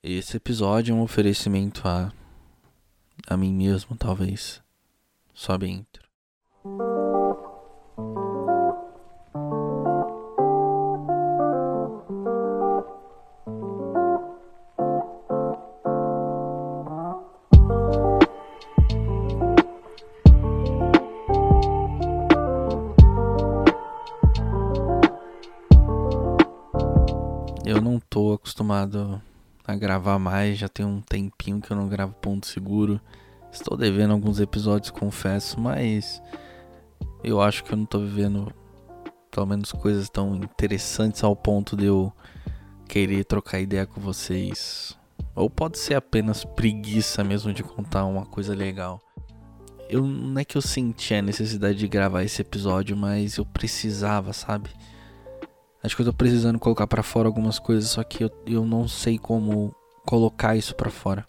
Esse episódio é um oferecimento a. a mim mesmo, talvez. Sobe a intro. Eu não tô acostumado a gravar mais, já tem um tempinho que eu não gravo ponto seguro. Estou devendo alguns episódios, confesso, mas eu acho que eu não tô vivendo pelo menos coisas tão interessantes ao ponto de eu querer trocar ideia com vocês. Ou pode ser apenas preguiça mesmo de contar uma coisa legal. Eu não é que eu senti a necessidade de gravar esse episódio, mas eu precisava, sabe? Acho que eu tô precisando colocar pra fora algumas coisas, só que eu, eu não sei como colocar isso pra fora.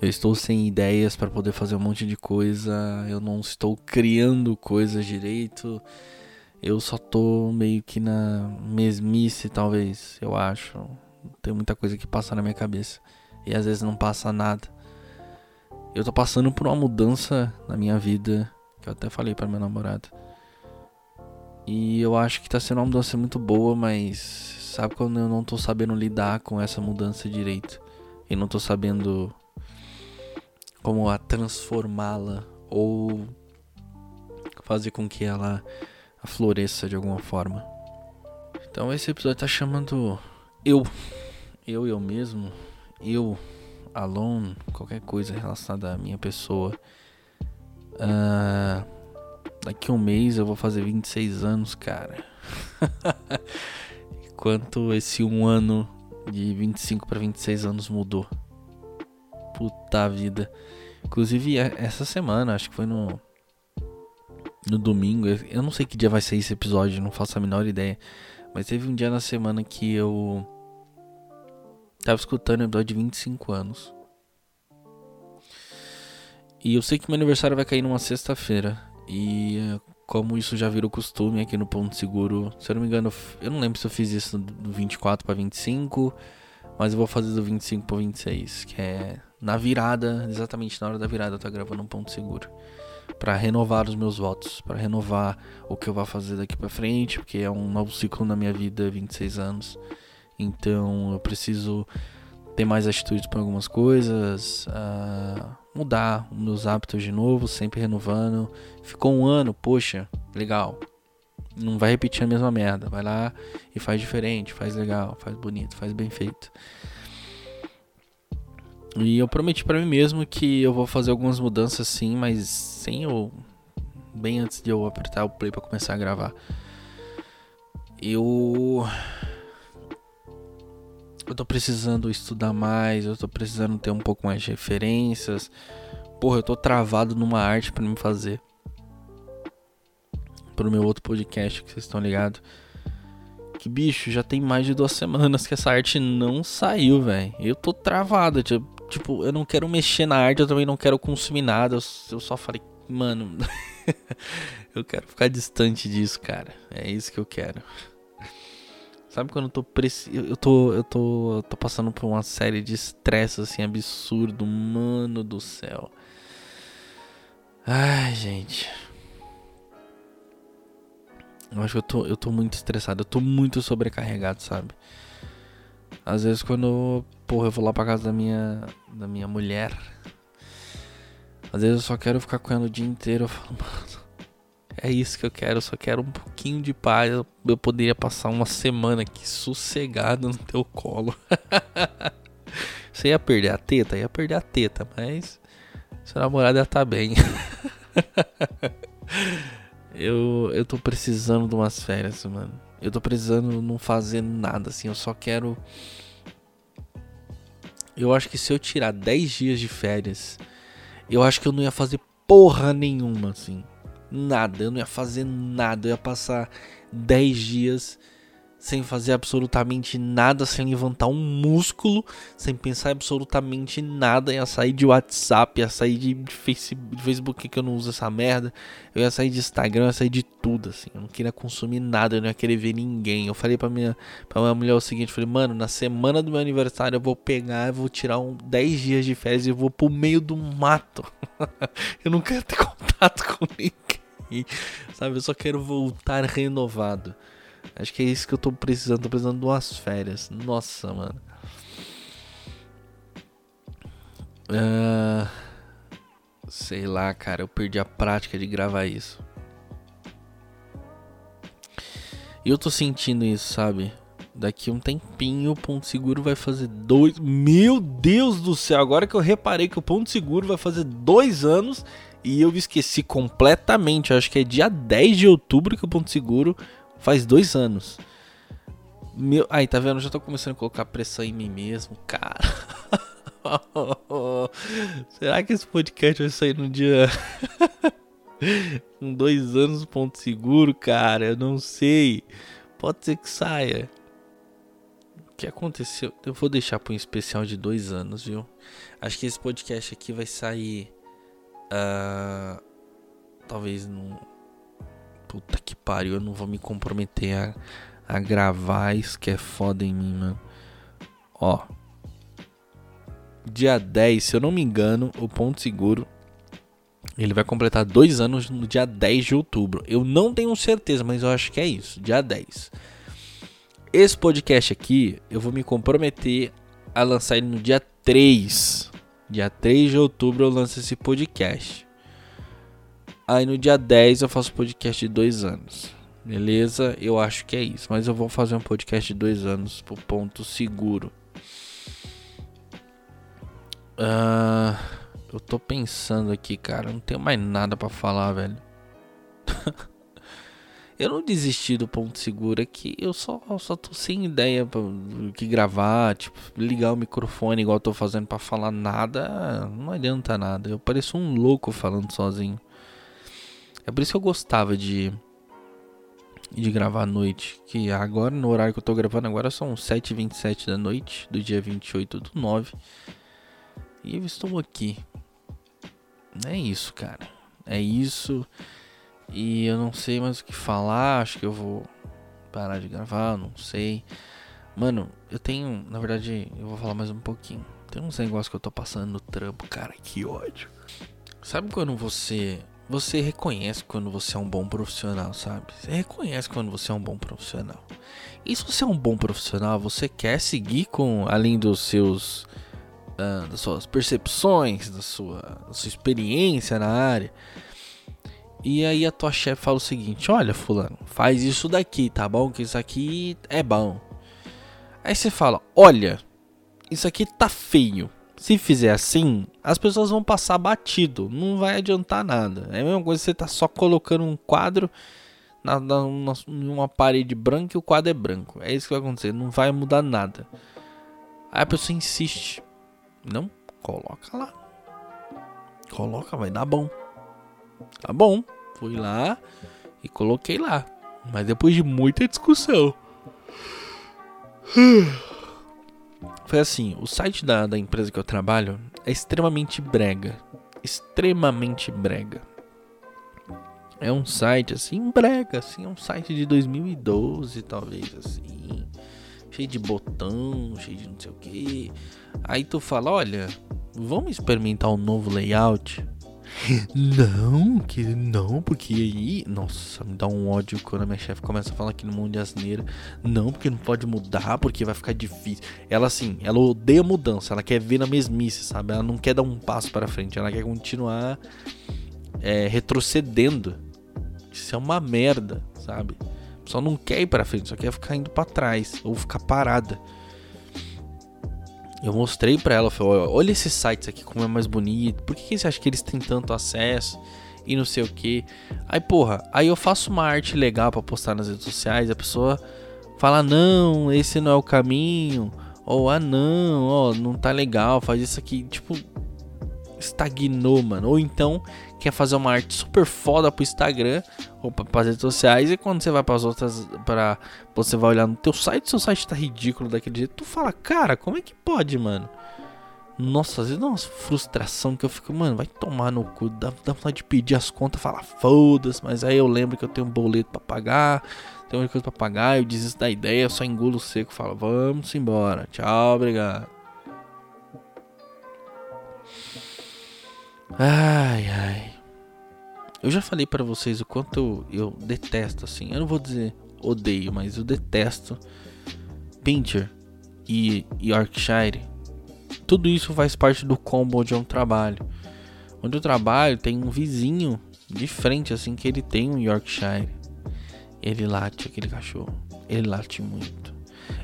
Eu estou sem ideias para poder fazer um monte de coisa, eu não estou criando coisas direito. Eu só tô meio que na mesmice, talvez, eu acho. Tem muita coisa que passa na minha cabeça e às vezes não passa nada. Eu tô passando por uma mudança na minha vida, que eu até falei para minha namorada. E eu acho que tá sendo uma mudança muito boa, mas sabe quando eu não tô sabendo lidar com essa mudança direito? E não tô sabendo como a transformá-la ou fazer com que ela floresça de alguma forma. Então esse episódio tá chamando eu, eu eu mesmo, eu alone, qualquer coisa relacionada à minha pessoa. Uh, Daqui um mês eu vou fazer 26 anos, cara. Quanto esse um ano de 25 para 26 anos mudou. Puta vida. Inclusive, essa semana, acho que foi no. No domingo. Eu não sei que dia vai ser esse episódio, não faço a menor ideia. Mas teve um dia na semana que eu. Tava escutando o episódio de 25 anos. E eu sei que meu aniversário vai cair numa sexta-feira. E como isso já virou costume aqui no Ponto Seguro, se eu não me engano, eu não lembro se eu fiz isso do 24 para 25, mas eu vou fazer do 25 para 26, que é na virada, exatamente na hora da virada eu tô gravando um Ponto Seguro. Para renovar os meus votos, para renovar o que eu vou fazer daqui para frente, porque é um novo ciclo na minha vida, 26 anos. Então eu preciso ter mais atitudes para algumas coisas, uh, mudar os meus hábitos de novo, sempre renovando. Ficou um ano, poxa, legal. Não vai repetir a mesma merda. Vai lá e faz diferente, faz legal, faz bonito, faz bem feito. E eu prometi para mim mesmo que eu vou fazer algumas mudanças sim, mas sem eu bem antes de eu apertar o play para começar a gravar. Eu eu tô precisando estudar mais, eu tô precisando ter um pouco mais de referências. Porra, eu tô travado numa arte para me fazer. Pro meu outro podcast que vocês estão ligados. Que bicho, já tem mais de duas semanas que essa arte não saiu, velho. Eu tô travado. Tipo, eu não quero mexer na arte, eu também não quero consumir nada. Eu, eu só falei, mano, eu quero ficar distante disso, cara. É isso que eu quero. Sabe quando eu tô preci... eu tô eu tô eu tô passando por uma série de estresse assim absurdo, mano do céu. Ai, gente. Eu acho que eu tô eu tô muito estressado, eu tô muito sobrecarregado, sabe? Às vezes quando, porra, eu vou lá pra casa da minha da minha mulher, às vezes eu só quero ficar com ela o dia inteiro, eu falo, mano, é isso que eu quero, eu só quero um pouquinho de paz. Eu poderia passar uma semana aqui sossegado no teu colo. Você ia perder a teta? Ia perder a teta, mas seu namorado ia tá bem. eu, eu tô precisando de umas férias, mano. Eu tô precisando não fazer nada, assim. Eu só quero. Eu acho que se eu tirar 10 dias de férias, eu acho que eu não ia fazer porra nenhuma, assim nada, eu não ia fazer nada, eu ia passar 10 dias sem fazer absolutamente nada, sem levantar um músculo, sem pensar absolutamente nada. Ia sair de WhatsApp, ia sair de Facebook, de Facebook que eu não uso essa merda. Eu ia sair de Instagram, ia sair de tudo, assim. Eu não queria consumir nada, eu não ia querer ver ninguém. Eu falei pra minha, pra minha mulher o seguinte: falei, mano, na semana do meu aniversário eu vou pegar, eu vou tirar um 10 dias de férias e eu vou pro meio do mato. eu não quero ter contato com ninguém, sabe? Eu só quero voltar renovado. Acho que é isso que eu tô precisando. Tô precisando de umas férias. Nossa, mano. Uh, sei lá, cara. Eu perdi a prática de gravar isso. E eu tô sentindo isso, sabe? Daqui um tempinho o Ponto Seguro vai fazer dois. Meu Deus do céu! Agora que eu reparei que o Ponto Seguro vai fazer dois anos e eu esqueci completamente. Eu acho que é dia 10 de outubro que o Ponto Seguro Faz dois anos. Meu... Aí, tá vendo? Já tô começando a colocar pressão em mim mesmo. Cara. Será que esse podcast vai sair no dia. Com dois anos, ponto seguro, cara? Eu não sei. Pode ser que saia. O que aconteceu? Eu vou deixar para um especial de dois anos, viu? Acho que esse podcast aqui vai sair. Uh, talvez no Puta que pariu, eu não vou me comprometer a, a gravar isso que é foda em mim, mano. Ó. Dia 10, se eu não me engano, o Ponto Seguro. Ele vai completar dois anos no dia 10 de outubro. Eu não tenho certeza, mas eu acho que é isso. Dia 10. Esse podcast aqui, eu vou me comprometer a lançar ele no dia 3. Dia 3 de outubro eu lanço esse podcast. Aí no dia 10 eu faço podcast de dois anos. Beleza? Eu acho que é isso. Mas eu vou fazer um podcast de dois anos pro ponto seguro. Uh, eu tô pensando aqui, cara. Não tenho mais nada para falar, velho. eu não desisti do ponto seguro aqui. Eu só, só tô sem ideia do que gravar. Tipo, ligar o microfone igual eu tô fazendo para falar nada. Não adianta nada. Eu pareço um louco falando sozinho. É por isso que eu gostava de de gravar à noite, que agora no horário que eu tô gravando agora são 7h27 da noite do dia 28 do 9. E eu estou aqui. É isso, cara. É isso. E eu não sei mais o que falar, acho que eu vou parar de gravar, não sei. Mano, eu tenho, na verdade, eu vou falar mais um pouquinho. Tem uns negócios que eu tô passando no trampo, cara, que ódio. Sabe quando você você reconhece quando você é um bom profissional, sabe? Você reconhece quando você é um bom profissional. E se você é um bom profissional, você quer seguir com além dos seus uh, das suas percepções, da sua, da sua experiência na área. E aí a tua chefe fala o seguinte: "Olha, fulano, faz isso daqui, tá bom? Que isso aqui é bom". Aí você fala: "Olha, isso aqui tá feio. Se fizer assim, as pessoas vão passar batido, não vai adiantar nada. É a mesma coisa que você tá só colocando um quadro na, na, numa parede branca e o quadro é branco. É isso que vai acontecer, não vai mudar nada. Aí a pessoa insiste. Não, coloca lá. Coloca, vai dar bom. Tá bom. Fui lá e coloquei lá. Mas depois de muita discussão. Foi assim, o site da, da empresa que eu trabalho é extremamente brega. Extremamente brega. É um site assim, brega, assim, é um site de 2012, talvez, assim. Cheio de botão, cheio de não sei o que. Aí tu fala, olha, vamos experimentar um novo layout não, que não, porque aí. Nossa, me dá um ódio quando a minha chefe começa a falar aqui no mundo de asneira. Não, porque não pode mudar, porque vai ficar difícil. Ela, assim, ela odeia mudança, ela quer ver na mesmice, sabe? Ela não quer dar um passo para frente, ela quer continuar é, retrocedendo. Isso é uma merda, sabe? Só não quer ir pra frente, só quer ficar indo para trás ou ficar parada. Eu mostrei pra ela, falei, olha esses sites aqui como é mais bonito. Por que, que você acha que eles têm tanto acesso? E não sei o que. Aí, porra, aí eu faço uma arte legal para postar nas redes sociais. A pessoa fala, não, esse não é o caminho. Ou, ah, não, ó, não tá legal, faz isso aqui. Tipo, estagnou, mano. Ou então quer fazer uma arte super foda pro Instagram ou para as redes sociais e quando você vai para as outras para você vai olhar no teu site, seu site tá ridículo daquele jeito, tu fala: "Cara, como é que pode, mano?" Nossa, às vezes dá uma frustração que eu fico, mano, vai tomar no cu, dá, dá vontade de pedir as contas, falar foda-se, mas aí eu lembro que eu tenho um boleto para pagar, tenho uma coisa para pagar, eu desisto da ideia, eu só engulo seco, falo, vamos embora, tchau, obrigado. Ai, ai. Eu já falei para vocês o quanto eu, detesto, assim, eu não vou dizer odeio, mas eu detesto Pinter e Yorkshire tudo isso faz parte do combo onde eu trabalho. Onde eu trabalho tem um vizinho de frente, assim, que ele tem um Yorkshire. Ele late aquele cachorro. Ele late muito.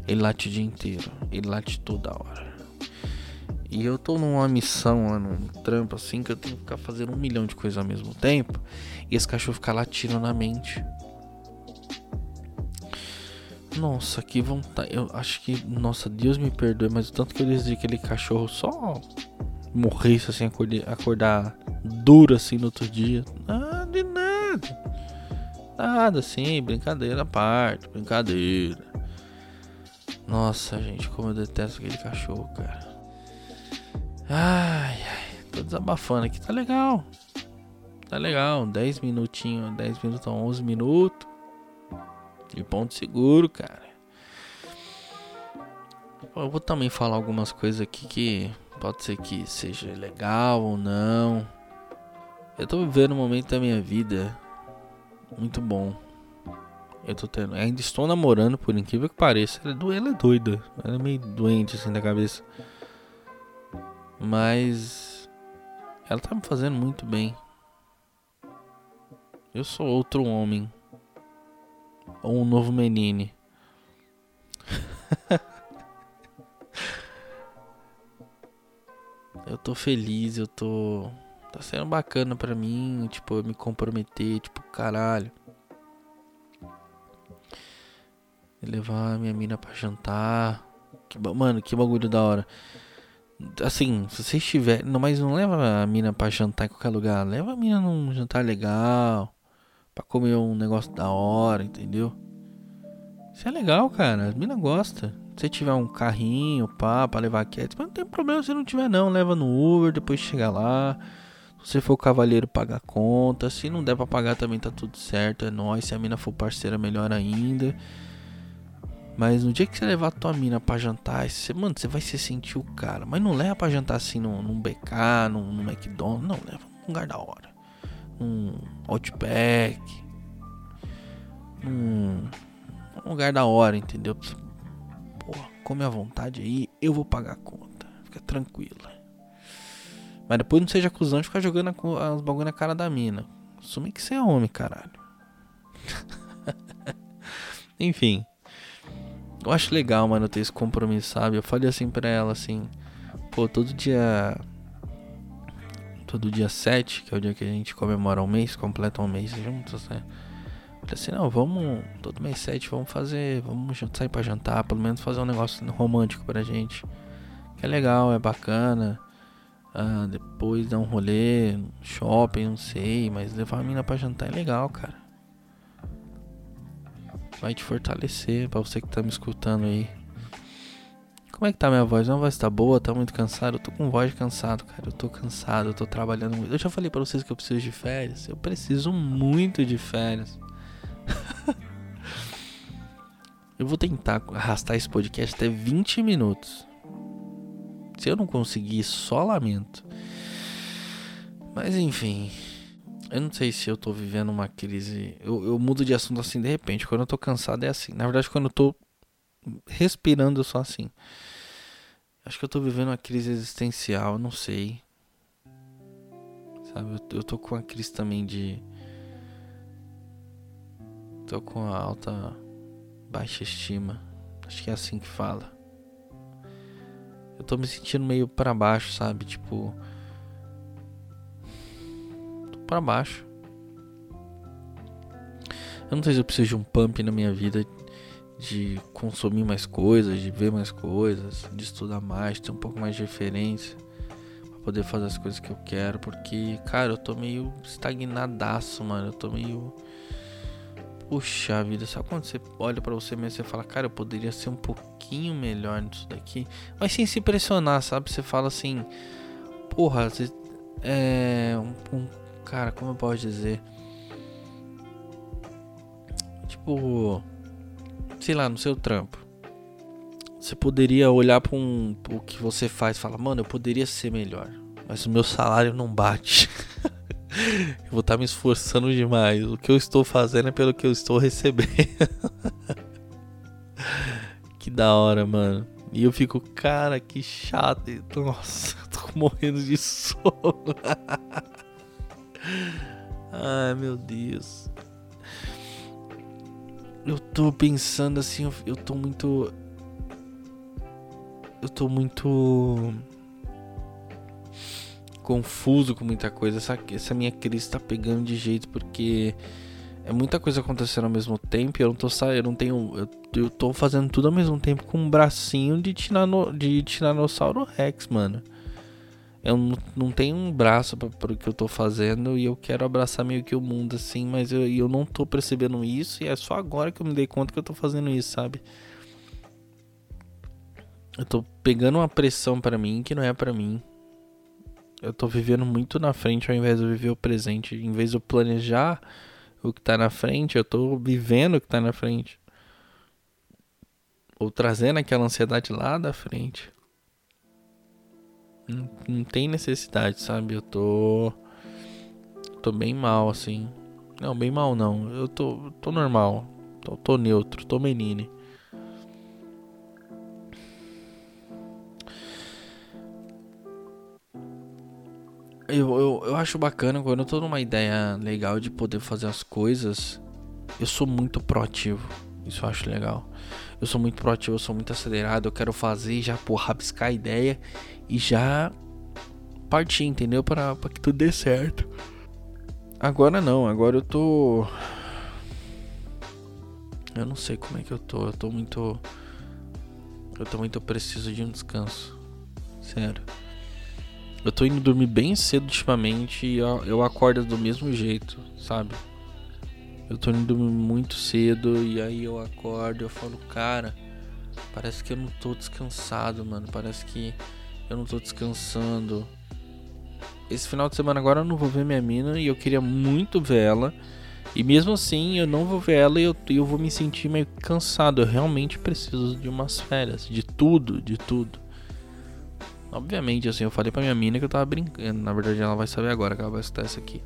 Ele late o dia inteiro. Ele late toda hora. E eu tô numa missão lá num trampo assim que eu tenho que ficar fazendo um milhão de coisas ao mesmo tempo. E esse cachorro fica latindo na mente. Nossa, que vontade. Eu acho que. Nossa, Deus me perdoe, mas o tanto que eu desejei aquele cachorro só morresse assim, acordar, acordar duro assim no outro dia. Nada de nada. Nada assim, brincadeira à parte, brincadeira. Nossa, gente, como eu detesto aquele cachorro, cara. Ai, ai, tô desabafando aqui, tá legal. Tá legal, 10 minutinhos, 10 minutos, 11 minutos. De ponto seguro, cara. Eu vou também falar algumas coisas aqui que pode ser que seja legal ou não. Eu tô vivendo um momento da minha vida muito bom. Eu tô tendo. Ainda estou namorando, por incrível que pareça. Ela é, do... ela é doida. Ela é meio doente assim da cabeça. Mas. Ela tá me fazendo muito bem. Eu sou outro homem ou um novo menine. eu tô feliz, eu tô. Tá sendo bacana pra mim, tipo, eu me comprometer, tipo, caralho. Levar minha mina pra jantar. Que, mano, que bagulho da hora. Assim, se você estiver. Não, mas não leva a mina pra jantar em qualquer lugar. Leva a mina num jantar legal pra comer um negócio da hora, entendeu? Isso é legal, cara. As mina gosta. Se tiver um carrinho, pá, pra levar quieto, mas não tem problema se não tiver não. Leva no Uber, depois chega lá. Se você for o cavaleiro, paga a conta. Se não der pra pagar também tá tudo certo. É nóis. Se a mina for parceira, melhor ainda. Mas no dia que você levar a tua mina pra jantar, você, mano, você vai se sentir o cara. Mas não leva pra jantar assim num, num BK, num, num McDonald's. Não, leva num lugar da hora um Outback, um, um lugar da hora, entendeu? Pô, come à vontade aí, eu vou pagar a conta. Fica tranquila. Mas depois não seja acusante ficar jogando as bagulho na cara da mina. Assume que você é homem, caralho. Enfim. Eu acho legal, mano, ter esse compromisso, sabe? Eu falei assim pra ela, assim... Pô, todo dia todo dia 7, que é o dia que a gente comemora um mês, completa um mês juntos, né? Falei assim, não, vamos, todo mês 7, vamos fazer, vamos sair pra jantar, pelo menos fazer um negócio romântico pra gente. Que é legal, é bacana. Ah, depois dar um rolê, shopping, não sei, mas levar a mina pra jantar é legal, cara. Vai te fortalecer, pra você que tá me escutando aí. Como é que tá minha voz? Minha voz tá boa? Tá muito cansado? Eu tô com voz cansado, cara. Eu tô cansado, eu tô trabalhando muito. Eu já falei para vocês que eu preciso de férias. Eu preciso muito de férias. eu vou tentar arrastar esse podcast até 20 minutos. Se eu não conseguir, só lamento. Mas enfim. Eu não sei se eu tô vivendo uma crise. Eu, eu mudo de assunto assim de repente. Quando eu tô cansado é assim. Na verdade, quando eu tô respirando, eu sou assim. Acho que eu tô vivendo uma crise existencial, não sei. Sabe, eu, eu tô com uma crise também de. Tô com a alta. baixa estima. Acho que é assim que fala. Eu tô me sentindo meio para baixo, sabe? Tipo. Pra baixo. Eu não sei se eu preciso de um pump na minha vida de consumir mais coisas, de ver mais coisas, de estudar mais, ter um pouco mais de referência, pra poder fazer as coisas que eu quero, porque, cara, eu tô meio estagnadaço, mano. Eu tô meio. Puxa vida, sabe quando você olha para você mesmo e fala, cara, eu poderia ser um pouquinho melhor nisso daqui, mas sem se pressionar, sabe? Você fala assim, porra, você é um, um cara, como eu posso dizer? Tipo, sei lá, no seu trampo. Você poderia olhar para um, o que você faz e falar, mano, eu poderia ser melhor, mas o meu salário não bate. eu vou estar tá me esforçando demais. O que eu estou fazendo é pelo que eu estou recebendo. que da hora, mano. E eu fico, cara, que chato. Nossa, tô morrendo de sono. Ai, meu Deus. Eu tô pensando assim, eu tô muito. Eu tô muito. Confuso com muita coisa. Essa, essa minha crise tá pegando de jeito porque é muita coisa acontecendo ao mesmo tempo. Eu não tô eu não tenho. Eu, eu tô fazendo tudo ao mesmo tempo com um bracinho de, tirano, de Tiranossauro Rex, mano. Eu não, tenho um braço para o que eu tô fazendo e eu quero abraçar meio que o mundo assim, mas eu, eu não tô percebendo isso e é só agora que eu me dei conta que eu tô fazendo isso, sabe? Eu tô pegando uma pressão para mim que não é para mim. Eu tô vivendo muito na frente ao invés de viver o presente. Em vez de eu planejar o que tá na frente, eu tô vivendo o que tá na frente. Ou trazendo aquela ansiedade lá da frente. Não, não tem necessidade, sabe? Eu tô. Tô bem mal, assim. Não, bem mal não. Eu tô, tô normal. Tô, tô neutro, tô menine. Eu, eu, eu acho bacana quando eu tô numa ideia legal de poder fazer as coisas. Eu sou muito proativo. Isso eu acho legal. Eu sou muito proativo, eu sou muito acelerado. Eu quero fazer já, porra, rabiscar a ideia e já partir, entendeu? Para que tudo dê certo. Agora não, agora eu tô. Eu não sei como é que eu tô. Eu tô muito. Eu tô muito preciso de um descanso. Sério. Eu tô indo dormir bem cedo ultimamente e eu, eu acordo do mesmo jeito, sabe? Eu tô indo dormir muito cedo e aí eu acordo e eu falo, cara, parece que eu não tô descansado, mano. Parece que eu não tô descansando. Esse final de semana agora eu não vou ver minha mina e eu queria muito ver ela. E mesmo assim eu não vou ver ela e eu, eu vou me sentir meio cansado. Eu realmente preciso de umas férias, de tudo, de tudo. Obviamente, assim, eu falei pra minha mina que eu tava brincando. Na verdade, ela vai saber agora que ela vai escutar isso aqui.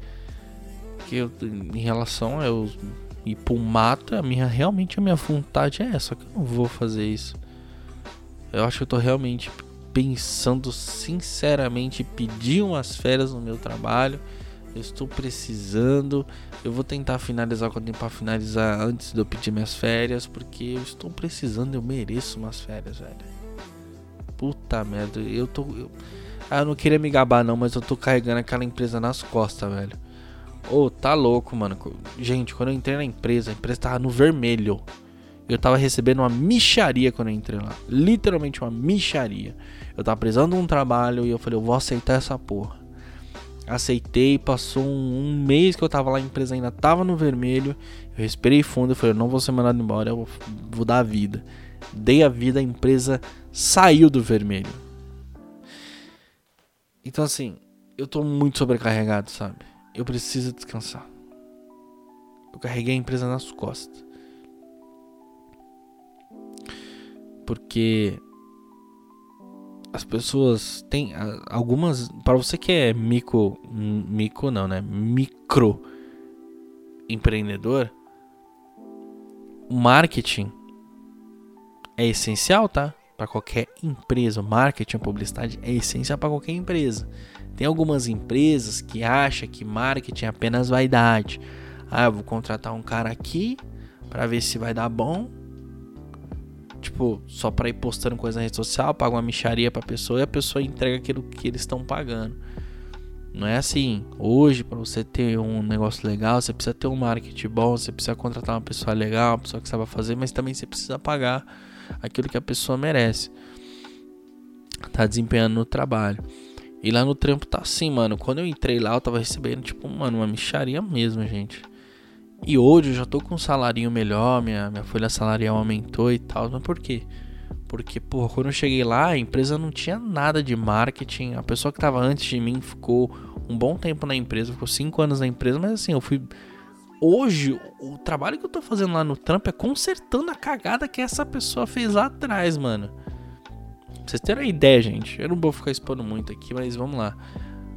Que eu, em relação a eu ir pro mato, a minha, realmente a minha vontade é essa. Que eu não vou fazer isso. Eu acho que eu tô realmente pensando sinceramente pedir umas férias no meu trabalho. Eu estou precisando. Eu vou tentar finalizar o que eu tenho pra finalizar antes de eu pedir minhas férias. Porque eu estou precisando, eu mereço umas férias, velho. Puta merda, eu tô. Eu, ah, eu não queria me gabar não, mas eu tô carregando aquela empresa nas costas, velho. Ô, oh, tá louco, mano. Gente, quando eu entrei na empresa, a empresa tava no vermelho. Eu tava recebendo uma micharia quando eu entrei lá. Literalmente uma micharia. Eu tava precisando de um trabalho e eu falei, eu vou aceitar essa porra. Aceitei, passou um, um mês que eu tava lá, a empresa ainda tava no vermelho. Eu respirei fundo e falei, eu não vou ser mandado embora, eu vou, vou dar a vida dei a vida, a empresa saiu do vermelho. Então assim, eu tô muito sobrecarregado, sabe? Eu preciso descansar. Eu carreguei a empresa nas costas. Porque as pessoas têm algumas para você que é micro micro não, né? Micro empreendedor, o marketing é essencial, tá? Para qualquer empresa, marketing, a publicidade é essencial para qualquer empresa. Tem algumas empresas que acham que marketing é apenas vaidade. Ah, eu vou contratar um cara aqui para ver se vai dar bom. Tipo, só para ir postando coisa na rede social, paga uma micharia pra pessoa e a pessoa entrega aquilo que eles estão pagando. Não é assim. Hoje, para você ter um negócio legal, você precisa ter um marketing bom, você precisa contratar uma pessoa legal, uma pessoa que saiba fazer, mas também você precisa pagar aquilo que a pessoa merece. Tá desempenhando no trabalho. E lá no trampo tá assim, mano. Quando eu entrei lá, eu tava recebendo, tipo, mano, uma micharia mesmo, gente. E hoje eu já tô com um salarinho melhor, minha, minha folha salarial aumentou e tal. Mas por quê? Porque, porra, quando eu cheguei lá, a empresa não tinha nada de marketing. A pessoa que tava antes de mim ficou um bom tempo na empresa, ficou cinco anos na empresa, mas assim, eu fui. Hoje, o trabalho que eu tô fazendo lá no trampo é consertando a cagada que essa pessoa fez lá atrás, mano. Pra vocês terem uma ideia, gente. Eu não vou ficar expondo muito aqui, mas vamos lá.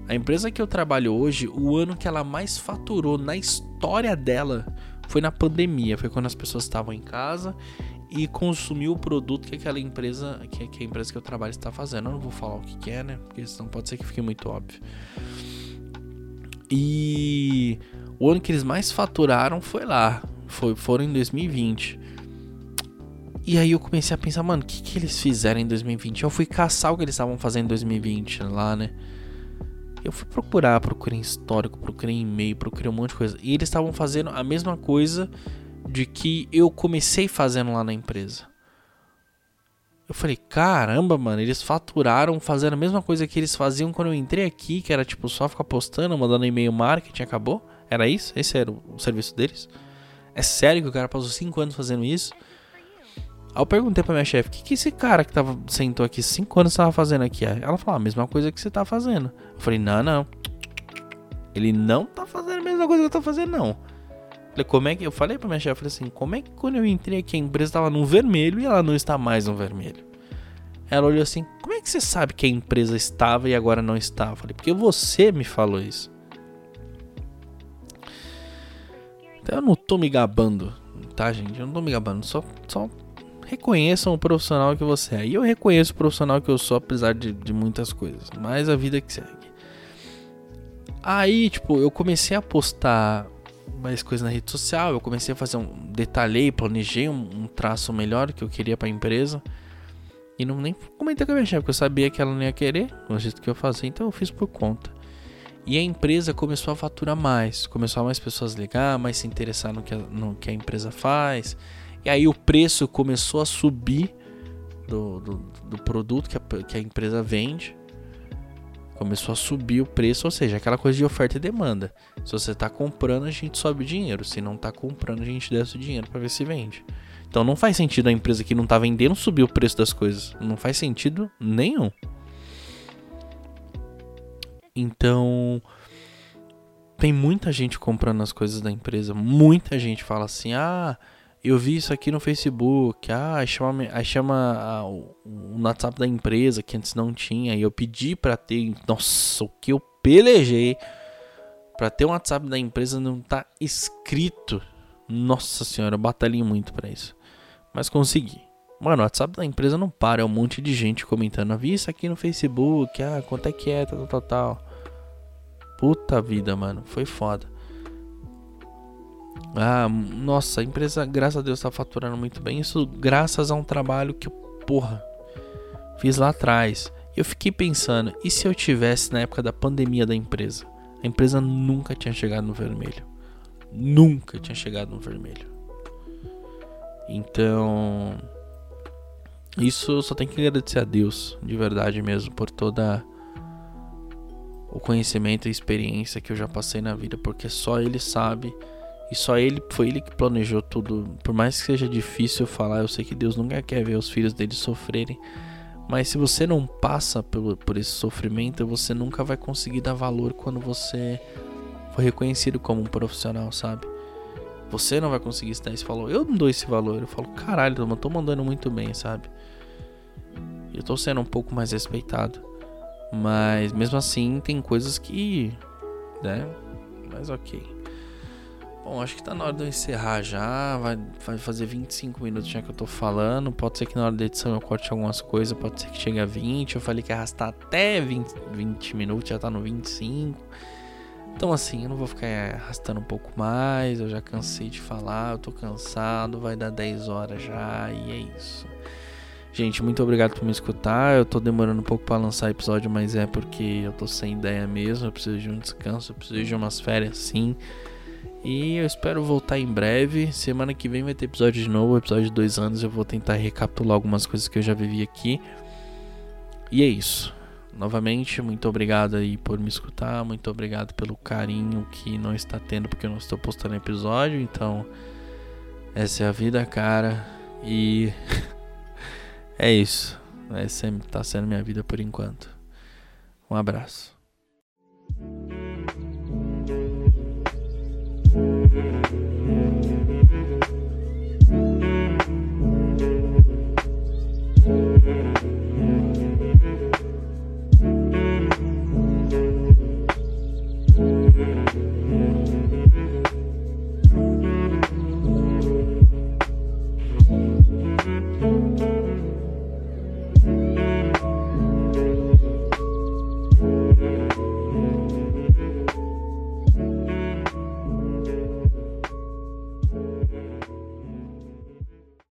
A empresa que eu trabalho hoje, o ano que ela mais faturou na história dela foi na pandemia. Foi quando as pessoas estavam em casa e consumiu o produto que aquela empresa, que, que a empresa que eu trabalho está fazendo. Eu não vou falar o que, que é, né? Porque senão pode ser que fique muito óbvio. E o ano que eles mais faturaram foi lá. Foi, foram em 2020. E aí eu comecei a pensar, mano, o que, que eles fizeram em 2020? Eu fui caçar o que eles estavam fazendo em 2020 lá, né? Eu fui procurar, procurei histórico, procurei e-mail, procurei um monte de coisa. E eles estavam fazendo a mesma coisa de que eu comecei fazendo lá na empresa. Eu falei, caramba, mano, eles faturaram fazendo a mesma coisa que eles faziam quando eu entrei aqui, que era tipo só ficar postando, mandando e-mail marketing, acabou? Era isso? Esse era o serviço deles? É sério que o cara passou 5 anos fazendo isso? Aí eu perguntei pra minha chefe, o que, que esse cara que tava, sentou aqui 5 anos tava fazendo aqui? Ela falou, ah, a mesma coisa que você tá fazendo. Eu falei, não, não. Ele não tá fazendo a mesma coisa que eu tô fazendo, não. Eu falei, como é que. Eu falei pra minha chefe, falei assim, como é que quando eu entrei aqui a empresa tava no vermelho e ela não está mais no vermelho? Ela olhou assim, como é que você sabe que a empresa estava e agora não está? Eu falei, porque você me falou isso. Eu não tô me gabando, tá, gente? Eu não tô me gabando, só, só reconheçam o profissional que você é. E eu reconheço o profissional que eu sou, apesar de, de muitas coisas. Mas a vida que segue. Aí, tipo, eu comecei a postar mais coisas na rede social. Eu comecei a fazer um. Detalhei, planejei um, um traço melhor que eu queria pra empresa. E não nem comentei com a minha chefe, porque eu sabia que ela não ia querer, do jeito que eu fazia, então eu fiz por conta. E a empresa começou a faturar mais, começou a mais pessoas ligar, mais se interessar no que a, no que a empresa faz. E aí o preço começou a subir do, do, do produto que a, que a empresa vende. Começou a subir o preço, ou seja, aquela coisa de oferta e demanda. Se você está comprando, a gente sobe o dinheiro. Se não está comprando, a gente desce o dinheiro para ver se vende. Então não faz sentido a empresa que não está vendendo subir o preço das coisas. Não faz sentido nenhum. Então, tem muita gente comprando as coisas da empresa. Muita gente fala assim: ah, eu vi isso aqui no Facebook, ah, chama, aí chama ah, o, o WhatsApp da empresa que antes não tinha, e eu pedi para ter, nossa, o que eu pelejei para ter um WhatsApp da empresa não tá escrito. Nossa senhora, eu batalhei muito para isso. Mas consegui. Mano, o WhatsApp da empresa não para, é um monte de gente comentando, ah, vi isso aqui no Facebook, ah, quanto é que é, tal, tal, tal. Puta vida, mano, foi foda. Ah, nossa, a empresa, graças a Deus, tá faturando muito bem. Isso graças a um trabalho que porra, fiz lá atrás. Eu fiquei pensando, e se eu tivesse na época da pandemia da empresa? A empresa nunca tinha chegado no vermelho. Nunca tinha chegado no vermelho. Então, isso eu só tenho que agradecer a Deus, de verdade mesmo, por toda o conhecimento e experiência que eu já passei na vida, porque só ele sabe e só ele foi ele que planejou tudo. Por mais que seja difícil falar, eu sei que Deus nunca quer ver os filhos dele sofrerem. Mas se você não passa por, por esse sofrimento, você nunca vai conseguir dar valor quando você for reconhecido como um profissional, sabe? Você não vai conseguir estar isso. Falou, eu não dou esse valor. Eu falo, caralho, eu tô mandando muito bem, sabe? Eu tô sendo um pouco mais respeitado. Mas mesmo assim, tem coisas que. né? Mas ok. Bom, acho que tá na hora de eu encerrar já. Vai, vai fazer 25 minutos já que eu tô falando. Pode ser que na hora da edição eu corte algumas coisas. Pode ser que chegue a 20. Eu falei que arrastar até 20, 20 minutos, já tá no 25. Então, assim, eu não vou ficar arrastando um pouco mais. Eu já cansei de falar. Eu tô cansado. Vai dar 10 horas já. E é isso. Gente, muito obrigado por me escutar. Eu tô demorando um pouco para lançar episódio, mas é porque eu tô sem ideia mesmo. Eu preciso de um descanso, eu preciso de umas férias sim. E eu espero voltar em breve. Semana que vem vai ter episódio de novo, episódio de dois anos. Eu vou tentar recapitular algumas coisas que eu já vivi aqui. E é isso. Novamente, muito obrigado aí por me escutar. Muito obrigado pelo carinho que não está tendo porque eu não estou postando episódio. Então, essa é a vida, cara. E. É isso. Essa é, tá sendo minha vida por enquanto. Um abraço.